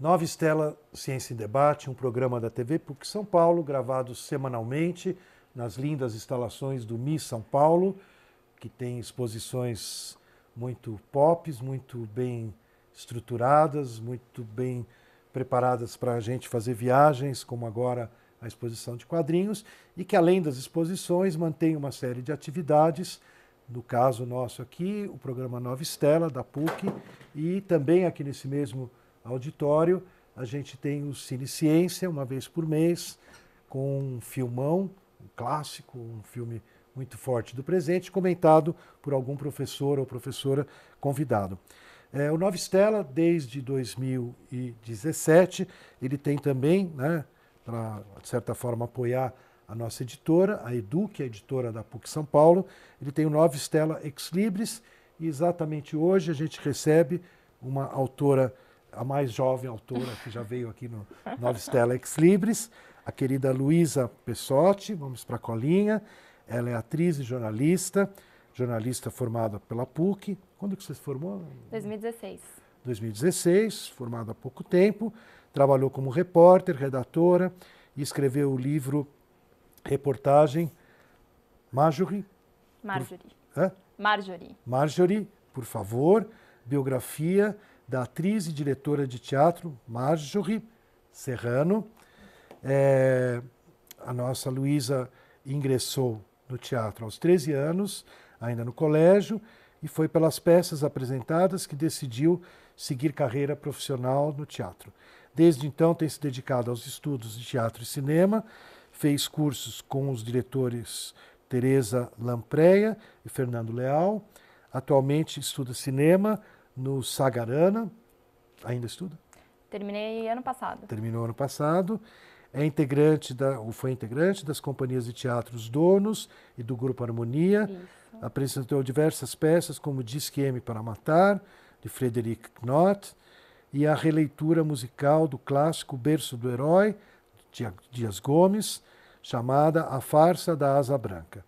Nova Estela Ciência em Debate, um programa da TV PUC São Paulo, gravado semanalmente nas lindas instalações do MI São Paulo, que tem exposições muito pop, muito bem estruturadas, muito bem preparadas para a gente fazer viagens, como agora a exposição de quadrinhos, e que além das exposições mantém uma série de atividades, no caso nosso aqui, o programa Nova Estela, da PUC, e também aqui nesse mesmo auditório, a gente tem o Cine Ciência, uma vez por mês, com um filmão, um clássico, um filme muito forte do presente, comentado por algum professor ou professora convidado. É, o Nova Estela, desde 2017, ele tem também, né, para, de certa forma, apoiar a nossa editora, a Edu, que é a editora da PUC São Paulo, ele tem o Nova Estela Ex Libris, e exatamente hoje a gente recebe uma autora a mais jovem autora que já veio aqui no Nova Stella Ex Libris, a querida Luísa Pessotti, vamos para a colinha. Ela é atriz e jornalista, jornalista formada pela PUC. Quando que você se formou? 2016. 2016, formada há pouco tempo. Trabalhou como repórter, redatora e escreveu o livro reportagem Marjorie. Marjorie. Por... Marjorie. Marjorie, por favor, biografia da atriz e diretora de teatro Marjorie Serrano. É, a nossa Luísa ingressou no teatro aos 13 anos, ainda no colégio, e foi pelas peças apresentadas que decidiu seguir carreira profissional no teatro. Desde então tem se dedicado aos estudos de teatro e cinema, fez cursos com os diretores Teresa Lampreia e Fernando Leal. Atualmente estuda cinema no Sagarana. Ainda estuda? Terminei ano passado. Terminou ano passado. É integrante da, ou foi integrante das companhias de teatro Os Donos e do Grupo Harmonia. Isso. Apresentou diversas peças, como Disque M para Matar, de Frederic Knott, e a releitura musical do clássico Berço do Herói, de Dias Gomes, chamada A Farsa da Asa Branca.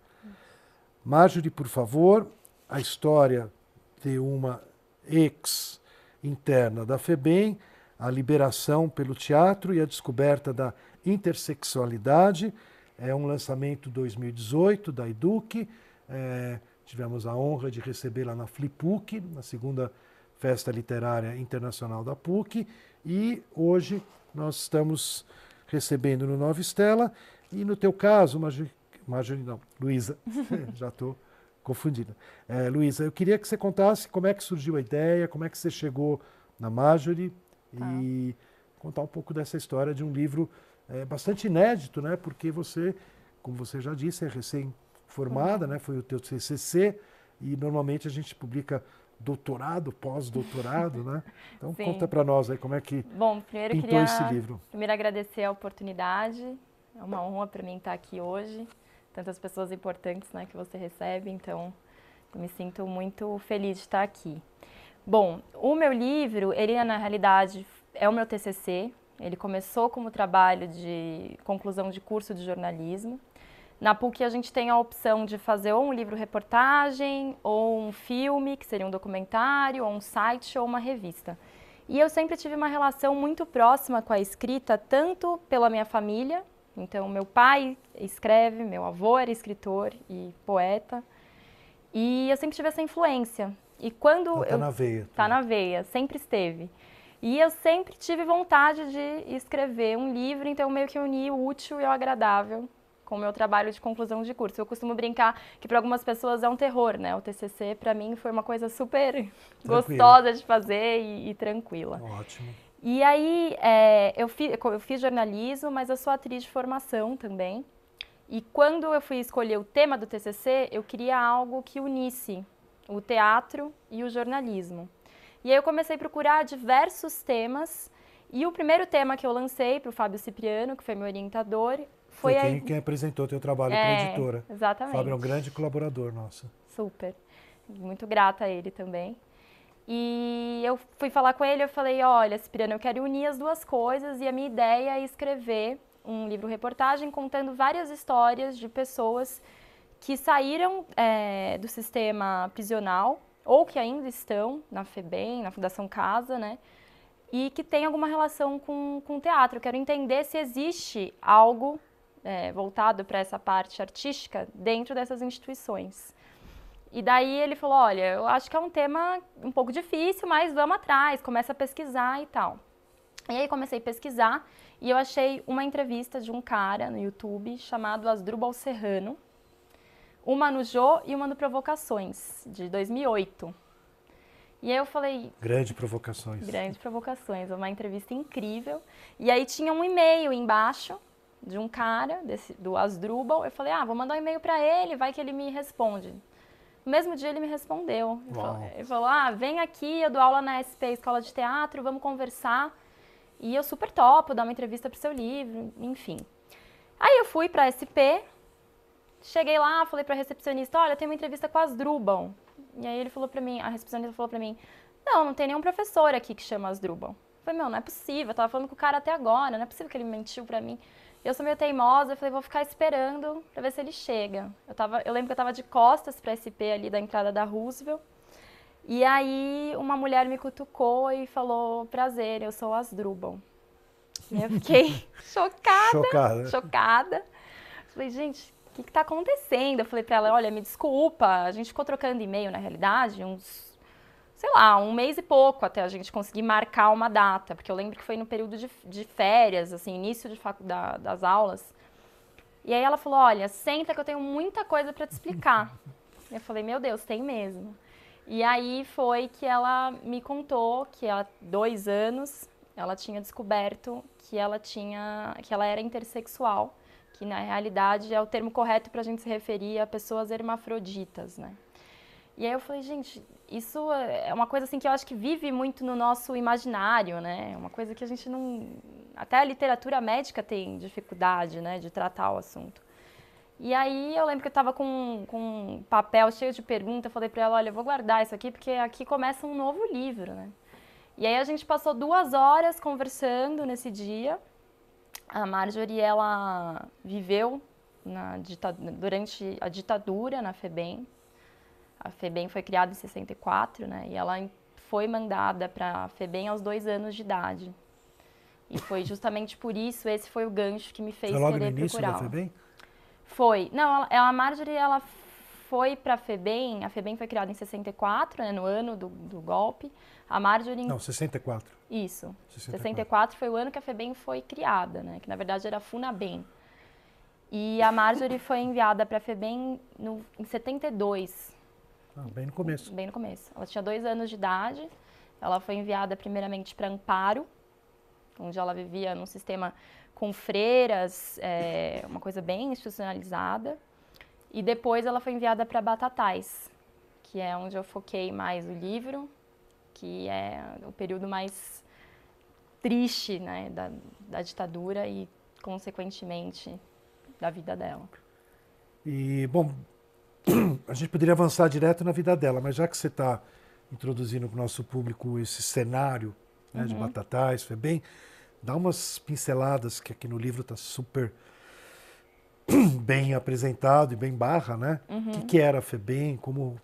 Marjorie, por favor, a história de uma ex interna da FEBEM, a liberação pelo teatro e a descoberta da intersexualidade. É um lançamento 2018 da Eduque. É, tivemos a honra de recebê-la na Flipuc, na segunda Festa Literária Internacional da PUC. E hoje nós estamos recebendo no Nova Estela. E no teu caso, Marjorie, não, Luísa, já estou confundida. É, Luísa, eu queria que você contasse como é que surgiu a ideia, como é que você chegou na Marjorie tá. e contar um pouco dessa história de um livro é, bastante inédito, né? Porque você, como você já disse, é recém-formada, uhum. né? Foi o teu TCC e normalmente a gente publica doutorado, pós-doutorado, né? Então Sim. conta para nós aí como é que Bom, primeiro pintou queria, esse livro. Primeiro agradecer a oportunidade, é uma honra para mim estar aqui hoje tantas pessoas importantes né, que você recebe, então me sinto muito feliz de estar aqui. Bom, o meu livro, ele na realidade é o meu TCC, ele começou como trabalho de conclusão de curso de jornalismo. Na PUC a gente tem a opção de fazer ou um livro-reportagem, ou um filme, que seria um documentário, ou um site, ou uma revista. E eu sempre tive uma relação muito próxima com a escrita, tanto pela minha família, então, meu pai escreve, meu avô era escritor e poeta. E eu sempre tive essa influência. E quando Ela tá eu na veia. Tá na veia, sempre esteve. E eu sempre tive vontade de escrever um livro, então meio que uni o útil e o agradável com o meu trabalho de conclusão de curso. Eu costumo brincar que para algumas pessoas é um terror, né? O TCC para mim foi uma coisa super gostosa de fazer e, e tranquila. Ótimo. E aí, é, eu, fiz, eu fiz jornalismo, mas eu sou atriz de formação também. E quando eu fui escolher o tema do TCC, eu queria algo que unisse o teatro e o jornalismo. E aí eu comecei a procurar diversos temas. E o primeiro tema que eu lancei para o Fábio Cipriano, que foi meu orientador, foi, foi quem, a... quem apresentou teu trabalho é, para a editora. Exatamente. Fábio é um grande colaborador nosso. Super. Muito grata a ele também. E eu fui falar com ele, eu falei, olha, Cipriano, eu quero unir as duas coisas e a minha ideia é escrever um livro-reportagem contando várias histórias de pessoas que saíram é, do sistema prisional ou que ainda estão na FEBEM, na Fundação Casa, né? e que tem alguma relação com, com teatro. Eu quero entender se existe algo é, voltado para essa parte artística dentro dessas instituições. E daí ele falou, olha, eu acho que é um tema um pouco difícil, mas vamos atrás, começa a pesquisar e tal. E aí comecei a pesquisar e eu achei uma entrevista de um cara no YouTube chamado Asdrubal Serrano, uma no Jô e uma no Provocações, de 2008. E aí eu falei... Grande Provocações. Grande Provocações, uma entrevista incrível. E aí tinha um e-mail embaixo de um cara, desse, do Asdrubal. Eu falei, ah, vou mandar um e-mail para ele, vai que ele me responde. No mesmo dia ele me respondeu. Ele falou, ele falou, ah, vem aqui, eu dou aula na SP Escola de Teatro, vamos conversar. E eu super topo, dar uma entrevista pro seu livro, enfim. Aí eu fui pra SP, cheguei lá, falei pra recepcionista, olha, tem uma entrevista com Asdrubal. E aí ele falou pra mim, a recepcionista falou pra mim, não, não tem nenhum professor aqui que chama Asdrubal. Eu falei, meu, não é possível, eu tava falando com o cara até agora, não é possível que ele mentiu pra mim. Eu sou meio teimosa, eu falei, vou ficar esperando pra ver se ele chega. Eu, tava, eu lembro que eu tava de costas pra SP ali da entrada da Roosevelt. E aí uma mulher me cutucou e falou, prazer, eu sou Asdrubal. E eu fiquei chocada, chocada. chocada. Falei, gente, o que está acontecendo? Eu falei para ela, olha, me desculpa, a gente ficou trocando e-mail na realidade, uns, sei lá, um mês e pouco até a gente conseguir marcar uma data, porque eu lembro que foi no período de, de férias, assim, início de da, das aulas. E aí ela falou, olha, senta que eu tenho muita coisa para te explicar. eu falei, meu Deus, tem mesmo. E aí foi que ela me contou que há dois anos ela tinha descoberto que ela tinha, que ela era intersexual que na realidade é o termo correto para a gente se referir a pessoas hermafroditas, né? E aí eu falei, gente, isso é uma coisa assim que eu acho que vive muito no nosso imaginário, né? Uma coisa que a gente não, até a literatura médica tem dificuldade, né, de tratar o assunto. E aí eu lembro que eu estava com, com um papel cheio de perguntas, falei para ela, olha, eu vou guardar isso aqui porque aqui começa um novo livro, né? E aí a gente passou duas horas conversando nesse dia a Marjorie, ela viveu na, durante a ditadura na FEBEM. A FEBEM foi criada em 64, né? E ela foi mandada para a FEBEM aos dois anos de idade. E foi justamente por isso, esse foi o gancho que me fez foi logo querer no início procurar. Da FEBEM? Foi. Não, ela, a Marjorie, ela foi para a FEBEM, a FEBEM foi criada em 64, né, no ano do, do golpe. A Marjorie... Não, 64. Isso. 64. 64 foi o ano que a FEBEM foi criada, né? Que na verdade era a FUNABEM. E a Marjorie foi enviada para a FEBEM no, em 72. Ah, bem no começo. Bem no começo. Ela tinha dois anos de idade. Ela foi enviada primeiramente para Amparo, onde ela vivia num sistema com freiras, é, uma coisa bem institucionalizada. E depois ela foi enviada para Batatais, que é onde eu foquei mais o livro, que é o período mais triste né, da, da ditadura e, consequentemente, da vida dela. E, bom, a gente poderia avançar direto na vida dela, mas já que você está introduzindo para o nosso público esse cenário né, uhum. de Batatais, foi bem, dá umas pinceladas que aqui no livro está super bem apresentado e bem barra, né? Uhum. O que, que era a FEBEM, como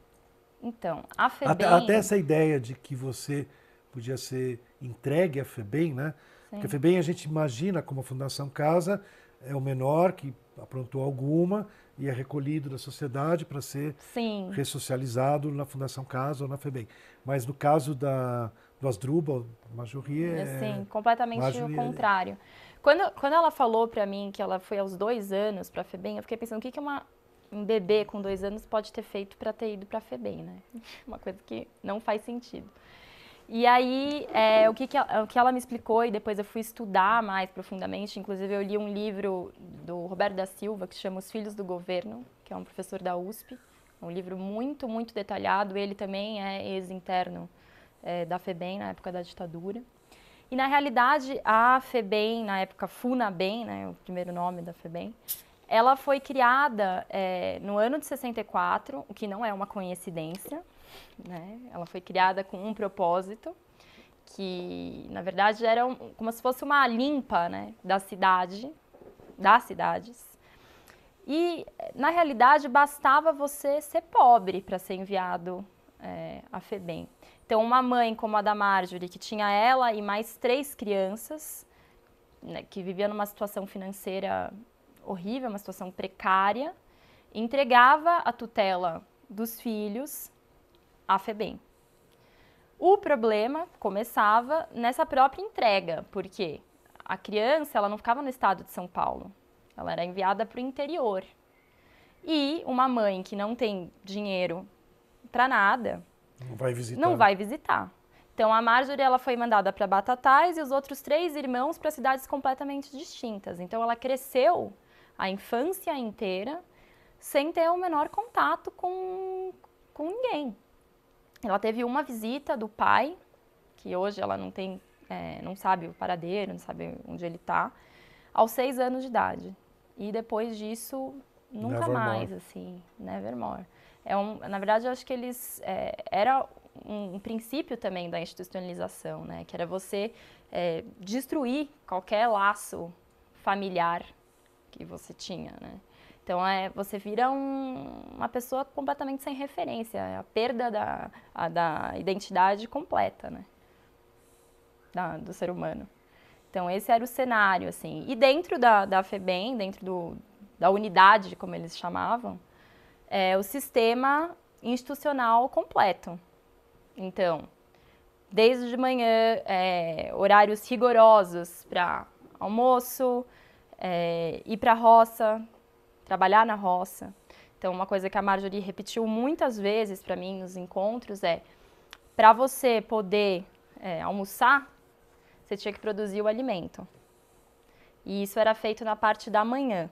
então, a FEBEM... Até, até, essa ideia de que você podia ser entregue à FEBEM, né? Sim. Porque a FEBEM a gente imagina como a Fundação Casa é o menor que aprontou alguma e é recolhido da sociedade para ser Sim. ressocializado na Fundação Casa ou na FEBEM. Mas no caso da, do Asdrubal, Majorie é... Sim, completamente o contrário. Quando, quando ela falou para mim que ela foi aos dois anos para a FEBEM, eu fiquei pensando, o que, que é uma um bebê com dois anos pode ter feito para ter ido para a FEBEM, né? Uma coisa que não faz sentido. E aí, é, o, que, que, ela, o que ela me explicou, e depois eu fui estudar mais profundamente, inclusive eu li um livro do Roberto da Silva, que chama Os Filhos do Governo, que é um professor da USP, um livro muito, muito detalhado, ele também é ex-interno é, da FEBEM, na época da ditadura. E, na realidade, a FEBEM, na época FUNABEM, né, o primeiro nome da FEBEM, ela foi criada é, no ano de 64, o que não é uma coincidência. Né? Ela foi criada com um propósito, que na verdade era um, como se fosse uma limpa né, da cidade, das cidades. E na realidade bastava você ser pobre para ser enviado é, a FEBEM. Então, uma mãe como a da Marjorie, que tinha ela e mais três crianças, né, que vivia numa situação financeira horrível, uma situação precária, entregava a tutela dos filhos à FEBEM. O problema começava nessa própria entrega, porque a criança ela não ficava no estado de São Paulo, ela era enviada para o interior. E uma mãe que não tem dinheiro para nada não vai visitar. Não vai visitar. Então a Marjorie ela foi mandada para Batatais e os outros três irmãos para cidades completamente distintas. Então ela cresceu a infância inteira sem ter o menor contato com, com ninguém. Ela teve uma visita do pai, que hoje ela não tem, é, não sabe o paradeiro, não sabe onde ele está, aos seis anos de idade. E depois disso, nunca Nevermore. mais, assim, nevermore. É um, na verdade, eu acho que eles é, era um, um, princípio também da institucionalização, né? Que era você é, destruir qualquer laço familiar que você tinha, né? Então, é, você vira um, uma pessoa completamente sem referência, é a perda da, a, da identidade completa, né? Da, do ser humano. Então, esse era o cenário, assim. E dentro da, da FEBEM, dentro do, da unidade, como eles chamavam, é o sistema institucional completo. Então, desde de manhã, é, horários rigorosos para almoço, é, ir para a roça, trabalhar na roça. Então, uma coisa que a Marjorie repetiu muitas vezes para mim nos encontros é: para você poder é, almoçar, você tinha que produzir o alimento. E isso era feito na parte da manhã,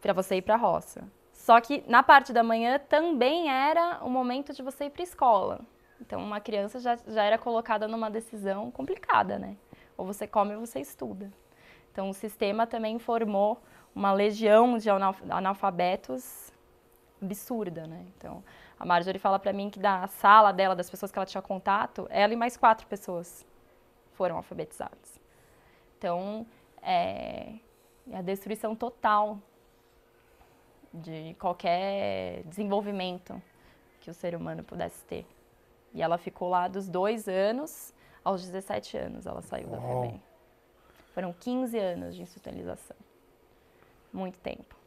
para você ir para a roça. Só que na parte da manhã também era o momento de você ir para a escola. Então, uma criança já, já era colocada numa decisão complicada, né? Ou você come ou você estuda. Então, o sistema também formou uma legião de analfabetos absurda, né? Então, a Marjorie fala para mim que da sala dela, das pessoas que ela tinha contato, ela e mais quatro pessoas foram alfabetizadas. Então, é, é a destruição total de qualquer desenvolvimento que o ser humano pudesse ter. E ela ficou lá dos dois anos aos 17 anos, ela saiu da FEBEM. Foram 15 anos de institucionalização muito tempo.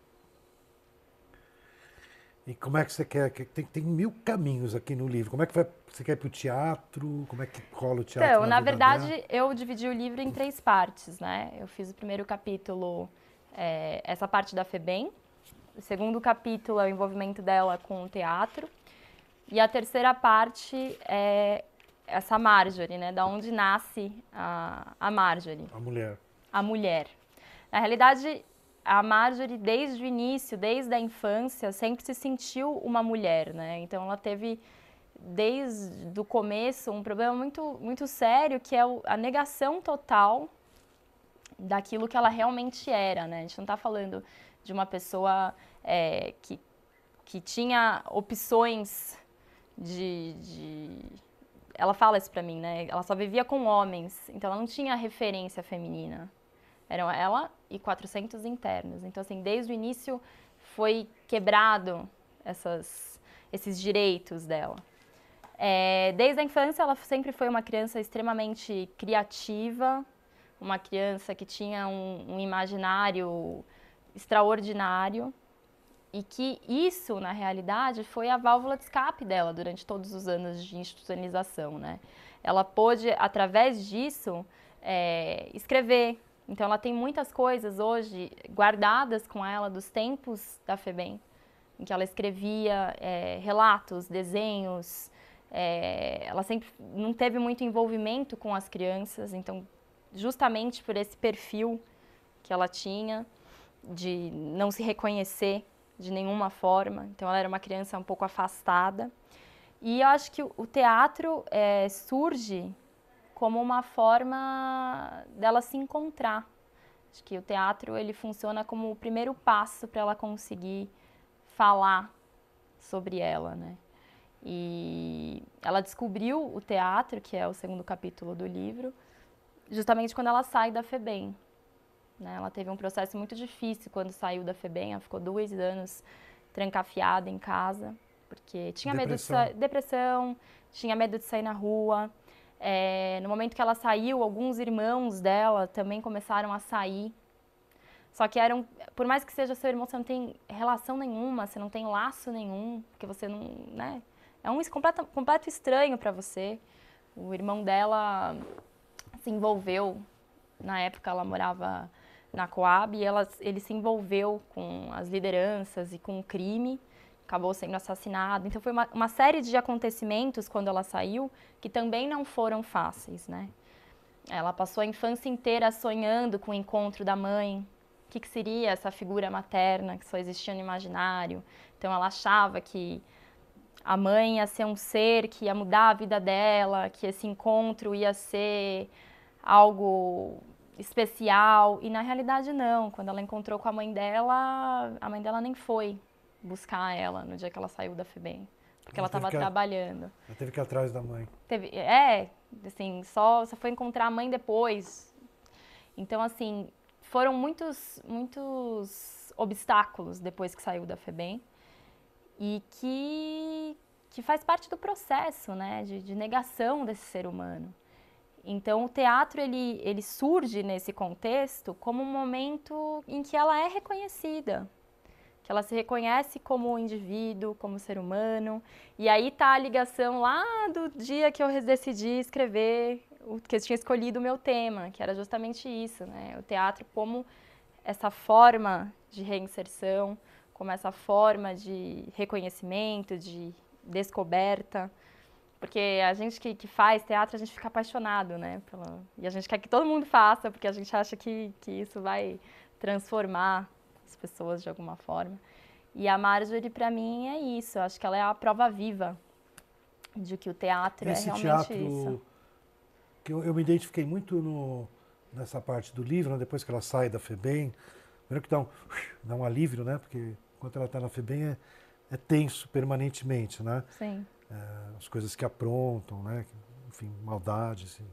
E como é que você quer? Tem, tem mil caminhos aqui no livro. Como é que vai, você quer ir para o teatro? Como é que rola o teatro? Então, na, na verdade, dela? eu dividi o livro em três partes, né? Eu fiz o primeiro capítulo, é, essa parte da FEBEM. O segundo capítulo é o envolvimento dela com o teatro. E a terceira parte é essa Marjorie, né? Da onde nasce a, a Marjorie. A mulher. A mulher. Na realidade, a Marjorie, desde o início, desde a infância, sempre se sentiu uma mulher, né? Então, ela teve, desde o começo, um problema muito, muito sério, que é a negação total daquilo que ela realmente era, né? A gente não está falando de uma pessoa é, que, que tinha opções de, de... Ela fala isso pra mim, né? Ela só vivia com homens, então ela não tinha referência feminina. Eram ela e 400 internos. Então, assim, desde o início foi quebrado essas, esses direitos dela. É, desde a infância, ela sempre foi uma criança extremamente criativa, uma criança que tinha um, um imaginário extraordinário e que isso, na realidade, foi a válvula de escape dela durante todos os anos de institucionalização, né? Ela pôde, através disso, é, escrever, então, ela tem muitas coisas hoje guardadas com ela dos tempos da FEBEM, em que ela escrevia é, relatos, desenhos. É, ela sempre não teve muito envolvimento com as crianças, então, justamente por esse perfil que ela tinha de não se reconhecer de nenhuma forma. Então, ela era uma criança um pouco afastada. E eu acho que o teatro é, surge como uma forma dela se encontrar. Acho que o teatro ele funciona como o primeiro passo para ela conseguir falar sobre ela, né? E ela descobriu o teatro, que é o segundo capítulo do livro, justamente quando ela sai da FEBEM. Né? Ela teve um processo muito difícil quando saiu da FEBEM, ela ficou dois anos trancafiada em casa. porque tinha depressão. medo de depressão, tinha medo de sair na rua. É, no momento que ela saiu, alguns irmãos dela também começaram a sair. Só que eram, por mais que seja seu irmão, você não tem relação nenhuma, você não tem laço nenhum, porque você não, né? É um completo, completo estranho para você. O irmão dela se envolveu, na época ela morava na Coab, e ela, ele se envolveu com as lideranças e com o crime, acabou sendo assassinado. Então foi uma, uma série de acontecimentos quando ela saiu que também não foram fáceis, né? Ela passou a infância inteira sonhando com o encontro da mãe. O que, que seria essa figura materna que só existia no imaginário? Então ela achava que a mãe ia ser um ser que ia mudar a vida dela, que esse encontro ia ser algo especial. E na realidade não. Quando ela encontrou com a mãe dela, a mãe dela nem foi buscar ela no dia que ela saiu da FEBEM. Porque ela estava trabalhando. Ela teve que ir atrás da mãe. Teve, é, assim, só, só foi encontrar a mãe depois. Então, assim, foram muitos, muitos obstáculos depois que saiu da FEBEM e que, que faz parte do processo, né, de, de negação desse ser humano. Então, o teatro ele, ele surge nesse contexto como um momento em que ela é reconhecida, que ela se reconhece como indivíduo, como ser humano. E aí tá a ligação lá do dia que eu decidi escrever, que eu tinha escolhido o meu tema, que era justamente isso, né? O teatro como essa forma de reinserção, como essa forma de reconhecimento, de descoberta. Porque a gente que, que faz teatro, a gente fica apaixonado, né? Pela... E a gente quer que todo mundo faça, porque a gente acha que, que isso vai transformar as pessoas de alguma forma. E a Marjorie, para mim, é isso. Eu acho que ela é a prova viva de que o teatro é Esse é realmente teatro, isso. Que eu, eu me identifiquei muito no, nessa parte do livro, né? depois que ela sai da FEBEM. Primeiro que dá um, dá um alívio, né? Porque enquanto ela está na FEBEM é, é, tenso permanentemente, né? Sim. É, as coisas que aprontam, né? Enfim, maldade, assim.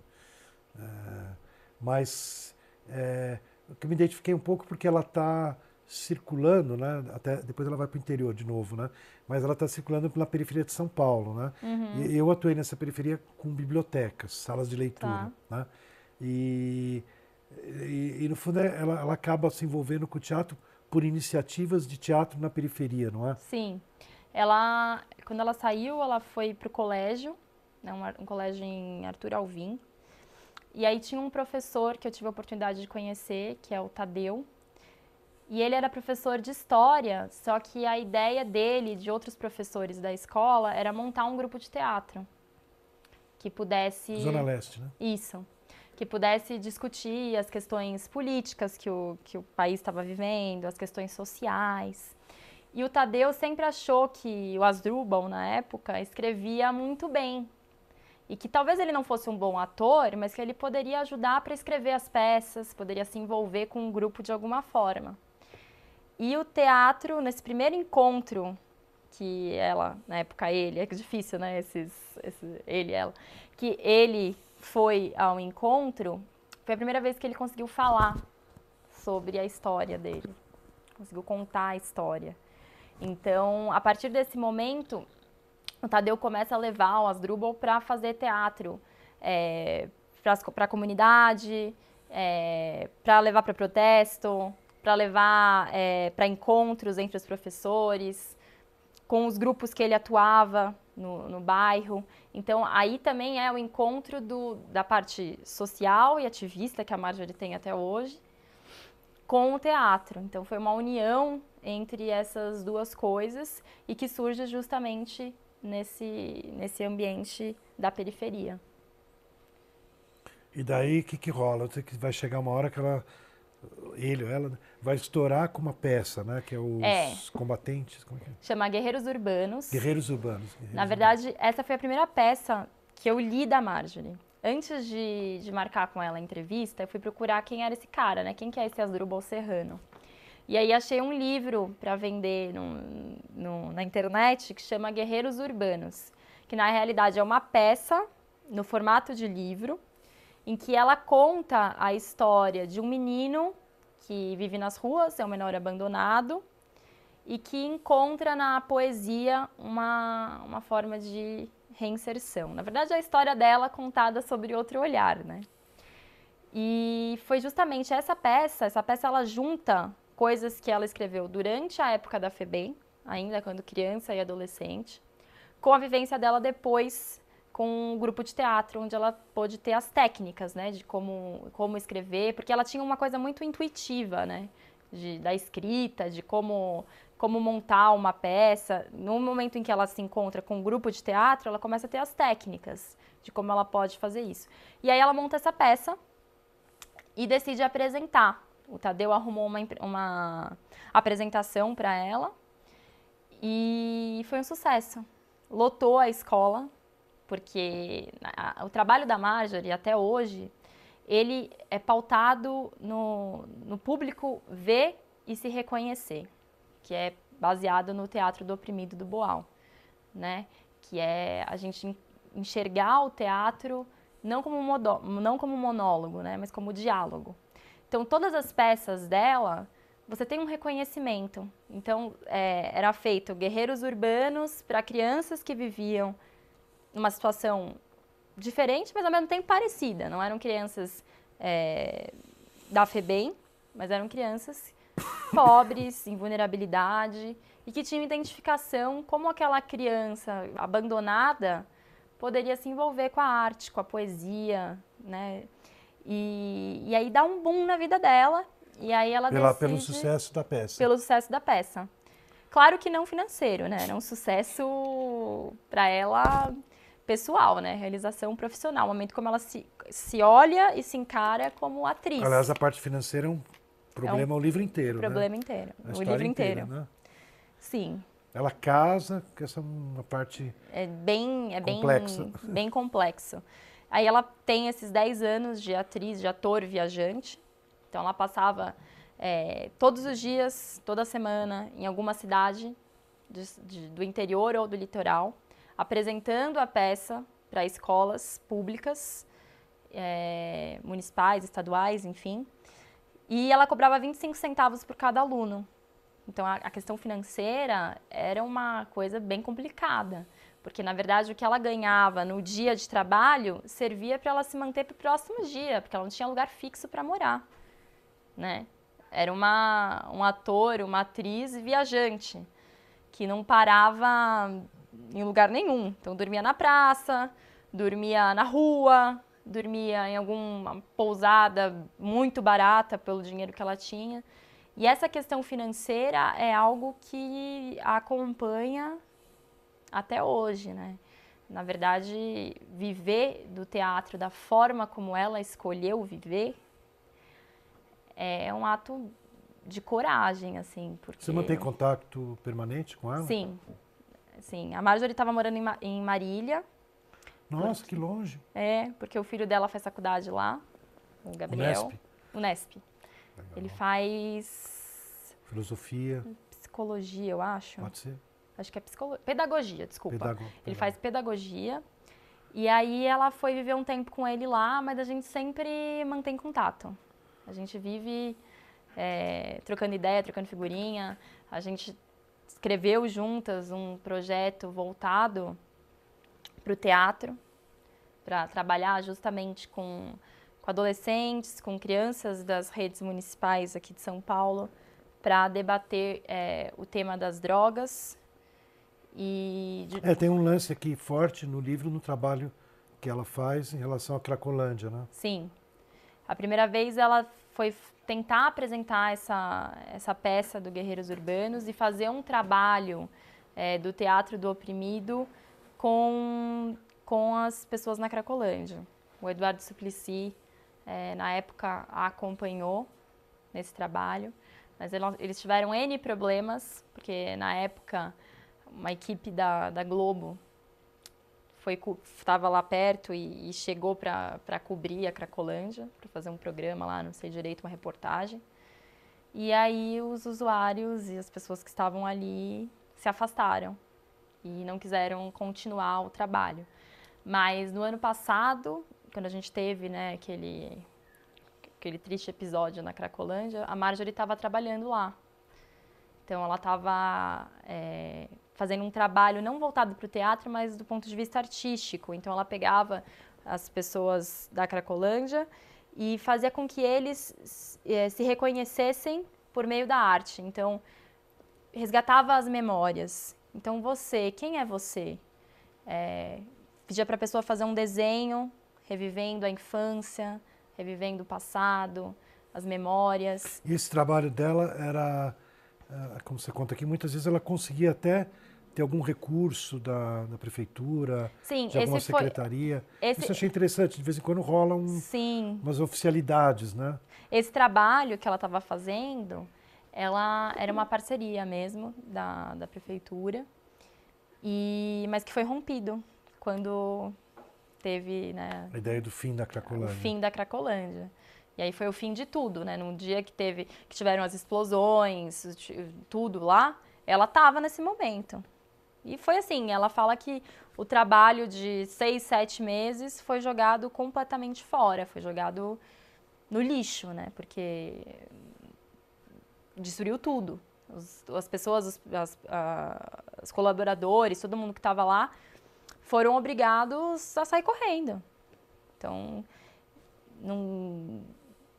É, mas é, eu me identifiquei um pouco porque ela está circulando, né? Até depois ela vai para o interior de novo, né? Mas ela está circulando pela periferia de São Paulo, né? Uhum. E eu atuei nessa periferia com bibliotecas, salas de leitura, tá. né? E, e, e, no fundo ela, ela acaba se envolvendo com o teatro por iniciativas de teatro na periferia, não é? Sim. Ela, quando ela saiu, ela foi para o colégio, né, um, um, colégio em Arthur Alvim. E aí tinha um professor que eu tive a oportunidade de conhecer, que é o Tadeu. E ele era professor de história, só que a ideia dele, de outros professores da escola, era montar um grupo de teatro que pudesse. Zona Leste, né? Isso que pudesse discutir as questões políticas que o, que o país estava vivendo, as questões sociais. E o Tadeu sempre achou que o Asdrubal, na época, escrevia muito bem. E que talvez ele não fosse um bom ator, mas que ele poderia ajudar para escrever as peças, poderia se envolver com o grupo de alguma forma. E o teatro, nesse primeiro encontro que ela, na época ele, é difícil, né, esses, esses ele ela, que ele foi ao encontro, foi a primeira vez que ele conseguiu falar sobre a história dele. Conseguiu contar a história. Então, a partir desse momento, o Tadeu começa a levar o Asdrubal para fazer teatro é, para a comunidade, é, para levar para protesto, para levar é, para encontros entre os professores, com os grupos que ele atuava no, no bairro. Então, aí também é o encontro do, da parte social e ativista que a Marjorie tem até hoje com o teatro. Então, foi uma união entre essas duas coisas e que surge justamente nesse, nesse ambiente da periferia. E daí, o que, que rola? Vai chegar uma hora que ela ele ou ela, né, vai estourar com uma peça, né? Que é os é. combatentes. Como é que é? Chama Guerreiros Urbanos. Guerreiros Urbanos. Guerreiros Na verdade, Urbanos. essa foi a primeira peça que eu li da Marjorie. Antes de, de marcar com ela a entrevista, eu fui procurar quem era esse cara, né? Quem que é esse Asdrubal Serrano. E aí achei um livro para vender no, no, na internet que chama Guerreiros Urbanos, que na realidade é uma peça no formato de livro, em que ela conta a história de um menino que vive nas ruas, é um menor abandonado, e que encontra na poesia uma, uma forma de reinserção. Na verdade, a história dela contada sobre outro olhar, né? E foi justamente essa peça, essa peça ela junta coisas que ela escreveu durante a época da FEBEM, ainda quando criança e adolescente, com a vivência dela depois com um grupo de teatro, onde ela pôde ter as técnicas, né, de como, como escrever, porque ela tinha uma coisa muito intuitiva, né, de, da escrita, de como, como montar uma peça. No momento em que ela se encontra com um grupo de teatro, ela começa a ter as técnicas de como ela pode fazer isso. E aí ela monta essa peça e decide apresentar. O Tadeu arrumou uma, uma apresentação para ela e foi um sucesso. Lotou a escola, porque a, o trabalho da Marjorie até hoje, ele é pautado no, no público ver e se reconhecer, que é baseado no teatro do oprimido do Boal, né? Que é a gente enxergar o teatro não como, modo, não como monólogo, né, mas como diálogo. Então, todas as peças dela, você tem um reconhecimento. Então, é, era feito guerreiros urbanos para crianças que viviam numa situação diferente, mas ao mesmo tempo parecida. Não eram crianças é, da FEBEM, mas eram crianças pobres, em vulnerabilidade, e que tinham identificação como aquela criança abandonada poderia se envolver com a arte, com a poesia, né? E, e aí dá um boom na vida dela, e aí ela Pela, decide... Pelo sucesso da peça. Pelo sucesso da peça. Claro que não financeiro, né? Era um sucesso para ela pessoal, né? Realização profissional. O momento como ela se, se olha e se encara como atriz. Aliás, a parte financeira é um problema é um o livro inteiro, problema né? inteiro. A o livro inteiro. Né? Sim. Ela casa, que essa é uma parte é bem, é complexa. bem, bem complexo. Aí ela tem esses 10 anos de atriz, de ator viajante. Então ela passava é, todos os dias, toda semana, em alguma cidade de, de, do interior ou do litoral, apresentando a peça para escolas públicas, é, municipais, estaduais, enfim. E ela cobrava 25 centavos por cada aluno. Então a, a questão financeira era uma coisa bem complicada, porque na verdade o que ela ganhava no dia de trabalho servia para ela se manter para o próximo dia, porque ela não tinha lugar fixo para morar, né? Era uma, um ator, uma atriz viajante que não parava em lugar nenhum. Então dormia na praça, dormia na rua, dormia em alguma pousada muito barata pelo dinheiro que ela tinha. E essa questão financeira é algo que a acompanha até hoje, né? Na verdade, viver do teatro da forma como ela escolheu viver é um ato de coragem, assim, porque... Você mantém contato permanente com ela? Sim, sim. A Marjorie estava morando em, em Marília. Nossa, porque... que longe. É, porque o filho dela faz faculdade lá, o Gabriel. Unesp. Legal. Ele faz. Filosofia. Psicologia, eu acho. Pode ser. Acho que é psicologia. Pedagogia, desculpa. Pedago... Ele faz pedagogia. E aí ela foi viver um tempo com ele lá, mas a gente sempre mantém contato. A gente vive é, trocando ideia, trocando figurinha. A gente escreveu juntas um projeto voltado para o teatro, para trabalhar justamente com com adolescentes, com crianças das redes municipais aqui de São Paulo, para debater é, o tema das drogas. E de... É, tem um lance aqui forte no livro, no trabalho que ela faz em relação à Cracolândia, né? Sim. A primeira vez ela foi tentar apresentar essa, essa peça do Guerreiros Urbanos e fazer um trabalho é, do teatro do oprimido com, com as pessoas na Cracolândia. O Eduardo Suplicy é, na época a acompanhou nesse trabalho, mas eles tiveram N problemas, porque na época uma equipe da, da Globo estava lá perto e, e chegou para cobrir a Cracolândia, para fazer um programa lá, não sei direito, uma reportagem. E aí os usuários e as pessoas que estavam ali se afastaram e não quiseram continuar o trabalho. Mas no ano passado, quando a gente teve né, aquele, aquele triste episódio na Cracolândia, a Marjorie estava trabalhando lá. Então ela estava é, fazendo um trabalho não voltado para o teatro, mas do ponto de vista artístico. Então ela pegava as pessoas da Cracolândia e fazia com que eles é, se reconhecessem por meio da arte. Então resgatava as memórias. Então você, quem é você? É, pedia para a pessoa fazer um desenho, revivendo a infância, revivendo o passado, as memórias. E esse trabalho dela era, é, como você conta aqui, muitas vezes ela conseguia até ter algum recurso da, da prefeitura, Sim, de alguma secretaria. Foi, esse... Isso eu achei interessante, de vez em quando rolam Sim. umas oficialidades, né? Esse trabalho que ela estava fazendo, ela era uma parceria mesmo da, da prefeitura, e, mas que foi rompido quando teve né, a ideia do fim da Cracolândia. O fim da Cracolândia. E aí foi o fim de tudo, né? Num dia que teve, que tiveram as explosões, tudo lá, ela estava nesse momento. E foi assim, ela fala que o trabalho de seis, sete meses foi jogado completamente fora, foi jogado no lixo, né? Porque destruiu tudo. Os, as pessoas, os as, os colaboradores, todo mundo que estava lá, foram obrigados a sair correndo. Então, não,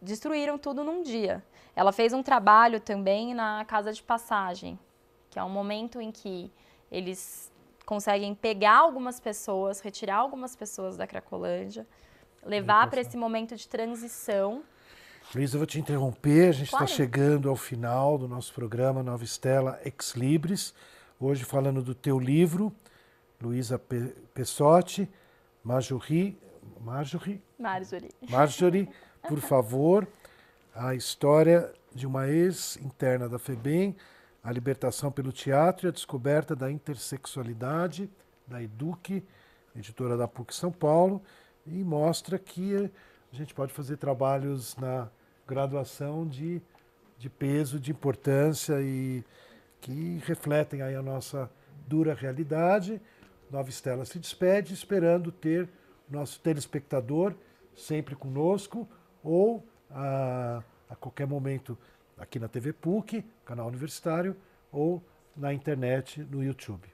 destruíram tudo num dia. Ela fez um trabalho também na casa de passagem, que é um momento em que eles conseguem pegar algumas pessoas, retirar algumas pessoas da Cracolândia, levar para esse momento de transição. Luísa, eu vou te interromper. A gente está claro. chegando ao final do nosso programa Nova Estela Ex Libris. Hoje falando do teu livro, Luísa Pessotti, Marjorie, Marjorie, Marjorie, Marjorie, por favor, a história de uma ex-interna da FEBEM, a libertação pelo teatro e a descoberta da intersexualidade, da Eduque, editora da PUC São Paulo, e mostra que a gente pode fazer trabalhos na graduação de, de peso, de importância e que refletem aí a nossa dura realidade. Nova Estela se despede, esperando ter nosso telespectador sempre conosco ou a, a qualquer momento aqui na TV PUC, canal universitário, ou na internet no YouTube.